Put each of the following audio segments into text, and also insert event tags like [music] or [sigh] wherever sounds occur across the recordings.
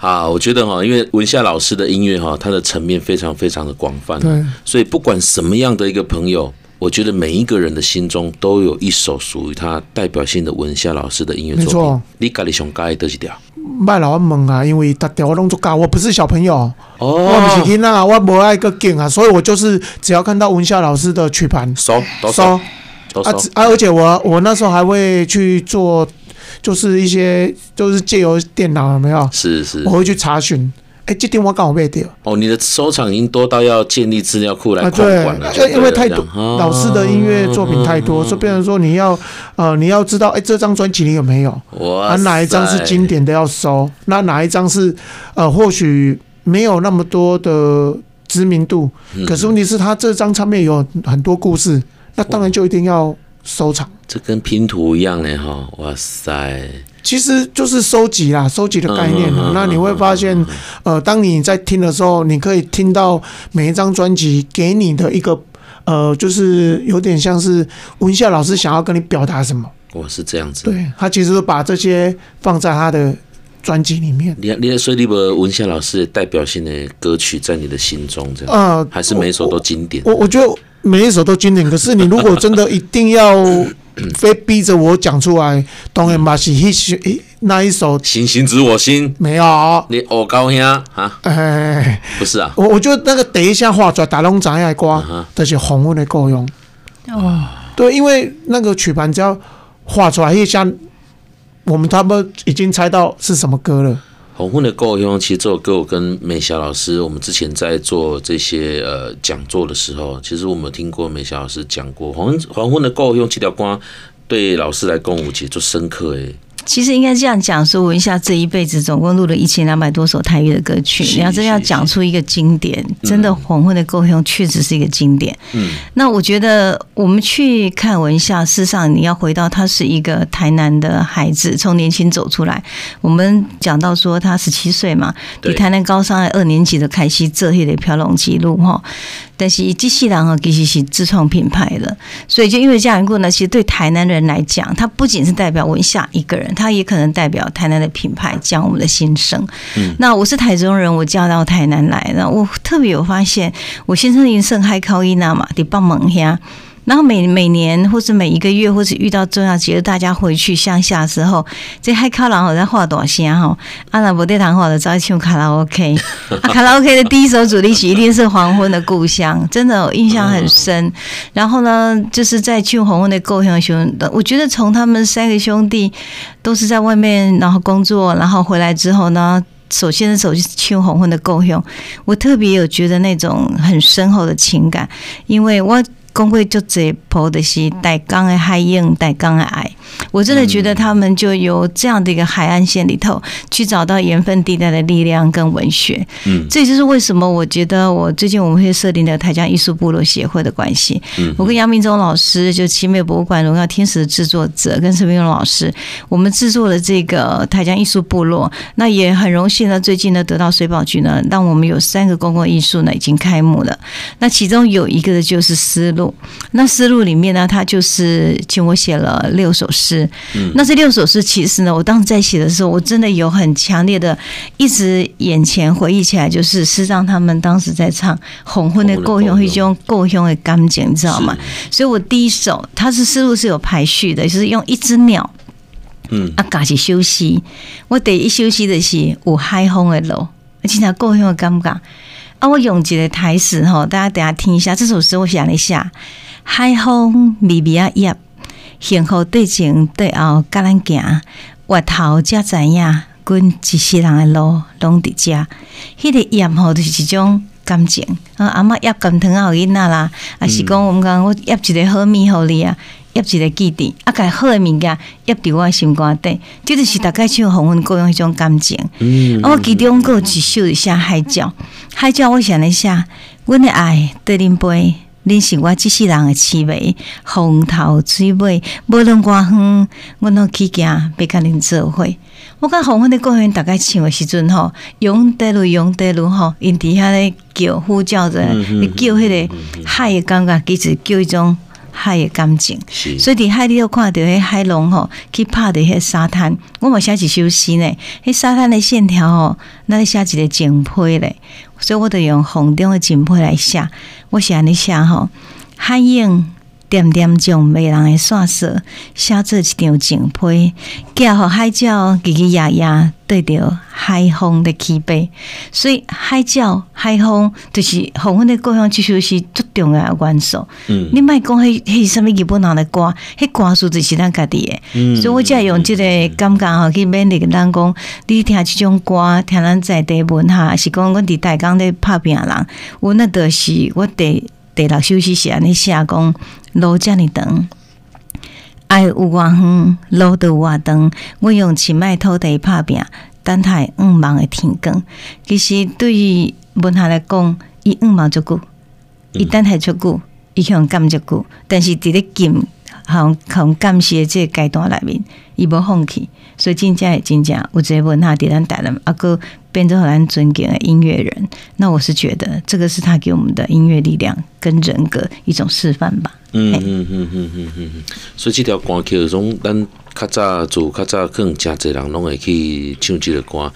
啊，我觉得哈，因为文夏老师的音乐哈，它的层面非常非常的广泛，对，所以不管什么样的一个朋友，我觉得每一个人的心中都有一首属于他代表性的文夏老师的音乐作品。你家里上盖的几条？麦老问啊，因为他调我拢做教，我不是小朋友，哦，我不是囡啊，我无爱个劲啊，所以我就是只要看到文夏老师的曲盘，收收啊啊！而且我我那时候还会去做，就是一些就是借由电脑有没有？是是，我会去查询。哎，这电话刚好被掉。哦，你的收藏已经多到要建立资料库来控管了。对，因为太多老师的音乐作品太多，所以变成说你要呃你要知道，哎，这张专辑你有没有？啊，哪一张是经典的要收？那哪一张是呃或许没有那么多的知名度，可是问题是他这张唱片有很多故事，那当然就一定要收藏。这跟拼图一样呢，哈！哇塞。其实就是收集啦，收集的概念。那你会发现，呃，当你在听的时候，你可以听到每一张专辑给你的一个，呃，就是有点像是文夏老师想要跟你表达什么。我，是这样子。对，他其实把这些放在他的专辑里面。你你所以你把文夏老师代表性的歌曲在你的心中这样？呃，还是每一首都经典？我我觉得每一首都经典。可是你如果真的一定要。[clears throat] 非逼着我讲出来，当然嘛是一首那一首《星星知我心》没有，你我高兄啊？哎，不是啊，我我觉得那个等一下画出来，打龙仔爱歌，都是鸿运的够用。哦，对，因为那个曲盘只要画出来，一下我们他们已经猜到是什么歌了。黄昏的故乡，其实这首歌我跟美霞老师，我们之前在做这些呃讲座的时候，其实我们有听过美霞老师讲过黄黄昏的故乡这条歌，对老师来讲，我其实就深刻诶。其实应该这样讲，说文夏这一辈子总共录了一千两百多首台语的歌曲。你要真要讲出一个经典，真的《黄昏的故乡》确实是一个经典。嗯，那我觉得我们去看文夏，事实上你要回到他是一个台南的孩子，从年轻走出来。我们讲到说他十七岁嘛，比台南高商二年级的凯西这一的飘龙记录哈。但是机器人哈其实是自创品牌的，所以就因为这样一个呢，其实对台南人来讲，他不仅是代表文夏一个人，他也可能代表台南的品牌，讲我们的心声。嗯，那我是台中人，我嫁到台南来，那我特别有发现，我先生因生海靠伊娜嘛，得帮忙呀。然后每每年或是每一个月，或是遇到重要节日，大家回去乡下的时候，这海口人好在画大声哈，阿拉伯对谈话的早唱卡拉 OK，[laughs] 啊卡拉 OK 的第一首主题曲一定是《黄昏的故乡》，真的我印象很深。然后呢，就是在去黄昏的故乡兄，我觉得从他们三个兄弟都是在外面然后工作，然后回来之后呢，首先的手就是唱黄昏的故乡，我特别有觉得那种很深厚的情感，因为我。讲过足侪，抱的是大江的海涌，大江的爱。我真的觉得他们就由这样的一个海岸线里头去找到盐分地带的力量跟文学。嗯，这就是为什么我觉得我最近我们会设定的台江艺术部落协会的关系。嗯，我跟杨明忠老师，就奇美博物馆荣耀天使的制作者，跟陈明勇老师，我们制作了这个台江艺术部落。那也很荣幸呢，最近呢得到水保局呢，让我们有三个公共艺术呢已经开幕了。那其中有一个的就是丝路。那丝路里面呢，它就是请我写了六首诗。嗯，那这六首诗其实呢，我当时在写的时候，我真的有很强烈的，一直眼前回忆起来，就是师长他们当时在唱《黄昏的故乡》，一种故乡的感觉，你知道吗？所以我第一首，它是思路是有排序的，就是用一只鸟，嗯，啊，嘎起休息。我第一休息的是有海风的路，而且它故乡的感觉。啊，我用一个台词吼，大家等下听一下。这首诗我想了一下，海风微微啊叶，幸福对前对后，甲咱行，越头才知影，阮一世人的路拢伫遮。迄个叶吼，就是一种感情。啊，阿嬷压甘糖啊，囡仔啦，啊是讲我们讲我压一个好米互你啊。压一个记忆，啊，个好的物件压伫我心肝底，这就是大概像黄昏故乡迄种感情。嗯，我其中阁有一首是写海鸟，海鸟我想了一下，阮的爱对恁背，恁是我即世人的滋味，风头水尾，无论多远，阮拢去行，要甲恁做伙。我讲黄昏的公园大概唱的时阵吼，用得路用得路吼，因底下咧叫呼叫着，你叫迄个海的感觉，其实叫一种。海的感情。所以伫海里头看到迄海浪吼，去拍的迄沙滩，我嘛写一首诗呢。迄沙滩的线条吼，那里写一个景批咧，所以我就用红灯的紧迫来写。我写安尼写吼，海英。点点将迷人的线索写做一张情批，寄互海鸟叽叽呀呀对着海风的起飞。所以海鸟、海风就是黄昏的故乡，其实是最重要的元素。嗯，你莫讲迄迄什物日本人的歌，迄歌词就是咱家己的。嗯，所以我才用即个感觉吼去勉励咱讲，你听即种歌，听咱在地文哈，是讲阮伫台江咧拍拼人，阮那都是我第第六首诗是安尼写讲。路遮尔长，爱有偌远，路都有偌长。我用一卖土地拍拼，等待五万的天光。其实对于文学来讲，伊五万足久，伊等待足久，伊向感足久。但是伫咧金，向向感谢这个阶段内面，伊无放弃。所以真正诶真正有一个文化伫咱台南，啊搁变做互咱尊敬的音乐人。那我是觉得，这个是他给我们的音乐力量跟人格一种示范吧。嗯嗯嗯嗯嗯嗯，所以这条歌曲，从咱较早做较早，可能诚侪人拢会去唱这个歌，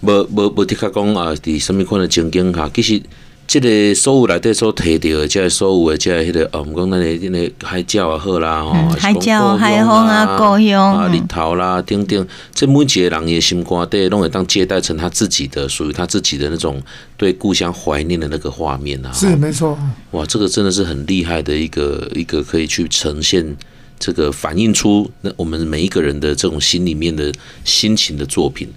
无无无的确讲啊，伫什么款的情景下，其实。这个所有内底所提到的，即个所有的即个迄个，哦，毋讲咱的迄个海鸟也好啦，吼、嗯，海鸟、海风啊，故乡啊，日头啦，等等，这每一个人的心肝底，拢会当接待成他自己的，属于他自己的那种对故乡怀念的那个画面啊。是没错。哇，这个真的是很厉害的一个一个可以去呈现。这个反映出那我们每一个人的这种心里面的心情的作品，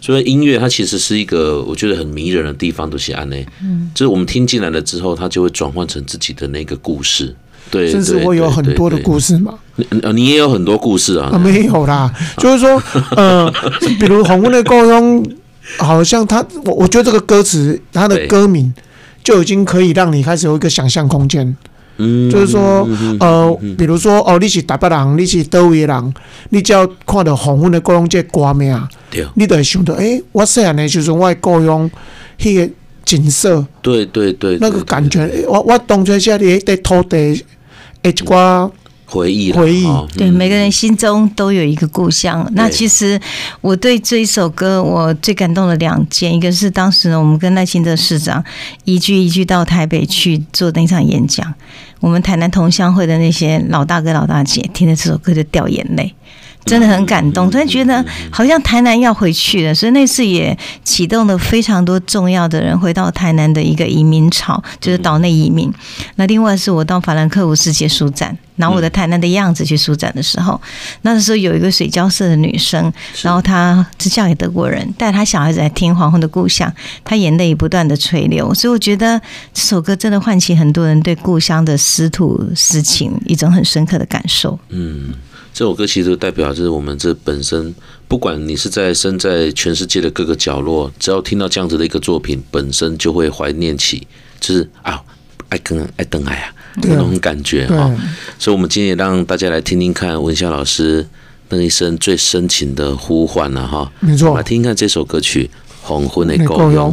所以音乐它其实是一个我觉得很迷人的地方，都是安内，嗯，就是我们听进来了之后，它就会转换成自己的那个故事，对，甚至会有很多的故事嘛。你你也有很多故事啊？啊，没有啦，就是说，呃，比如《黄昏的故乡》，好像他，我我觉得这个歌词，它的歌名就已经可以让你开始有一个想象空间。嗯，就是说，呃，比如说，哦，你是台北人，你是倒位人，你只要看到黄昏的故乡这歌名，对，你就会想到，诶、欸，我细汉的时阵我的故乡迄个景色，对对对，那个感觉，我我当初写的在土地，一寡。回忆，回忆，对，每个人心中都有一个故乡。那其实我对这一首歌，我最感动的两件，一个是当时呢，我们跟赖清德市长一句一句到台北去做那场演讲，我们台南同乡会的那些老大哥老大姐听了这首歌就掉眼泪。真的很感动，突然觉得好像台南要回去了，所以那次也启动了非常多重要的人回到台南的一个移民潮，就是岛内移民。那另外是我到法兰克福世界书展，拿我的台南的样子去书展的时候，那时候有一个水交社的女生，然后她是嫁给德国人，带她小孩子来听《黄昏的故乡》，她眼泪不断的垂流，所以我觉得这首歌真的唤起很多人对故乡的思土思情一种很深刻的感受。嗯。这首歌其实代表就是我们这本身，不管你是在身在全世界的各个角落，只要听到这样子的一个作品，本身就会怀念起，就是啊，爱跟爱等爱啊那种感觉哈。所以，我们今天也让大家来听听看文潇老师那一生最深情的呼唤了哈。没错，来听听看这首歌曲《黄昏的故乡》。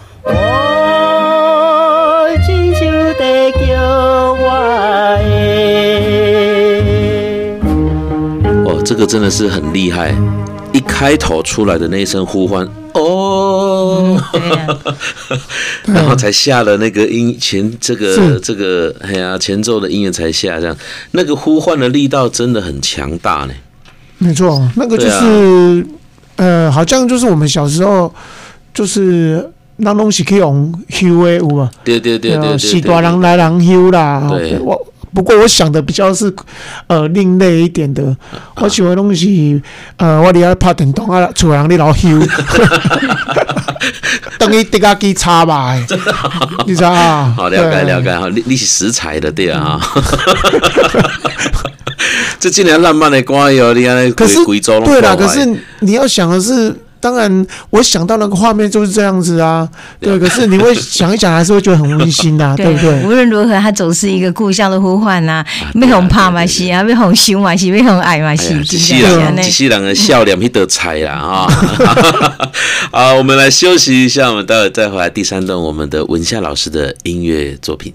这个真的是很厉害，一开头出来的那一声呼唤，哦。[laughs] 然后才下了那个音前这个这个哎呀前奏的音乐才下，这样那个呼唤的力道真的很强大呢。没错，那个就是呃，好像就是我们小时候就是那东西可以用修的，有吗？对对对对，是大人来人修啦。对，我。不过我想的比较是，呃，另类一点的。我喜欢东西，呃，我哋要拍电动啊，厝人你老休，[laughs] 等于滴个机插吧，你知道啊？好了解了解哈，你你是食材的对啊。[laughs] 这今年浪漫的歌哟，你看可是对啦，可是你要想的是。当然，我想到那个画面就是这样子啊，对。可是你会想一想，还是会觉得很温馨 [laughs] 呐，对不对？无论如何，它总是一个故乡的呼唤呐，没红怕嘛是啊，没红羞嘛是，没红爱嘛是，机器人，机器人的笑脸，一得猜啦啊！好，我们来休息一下，我们待会再回来第三段我们的文夏老师的音乐作品。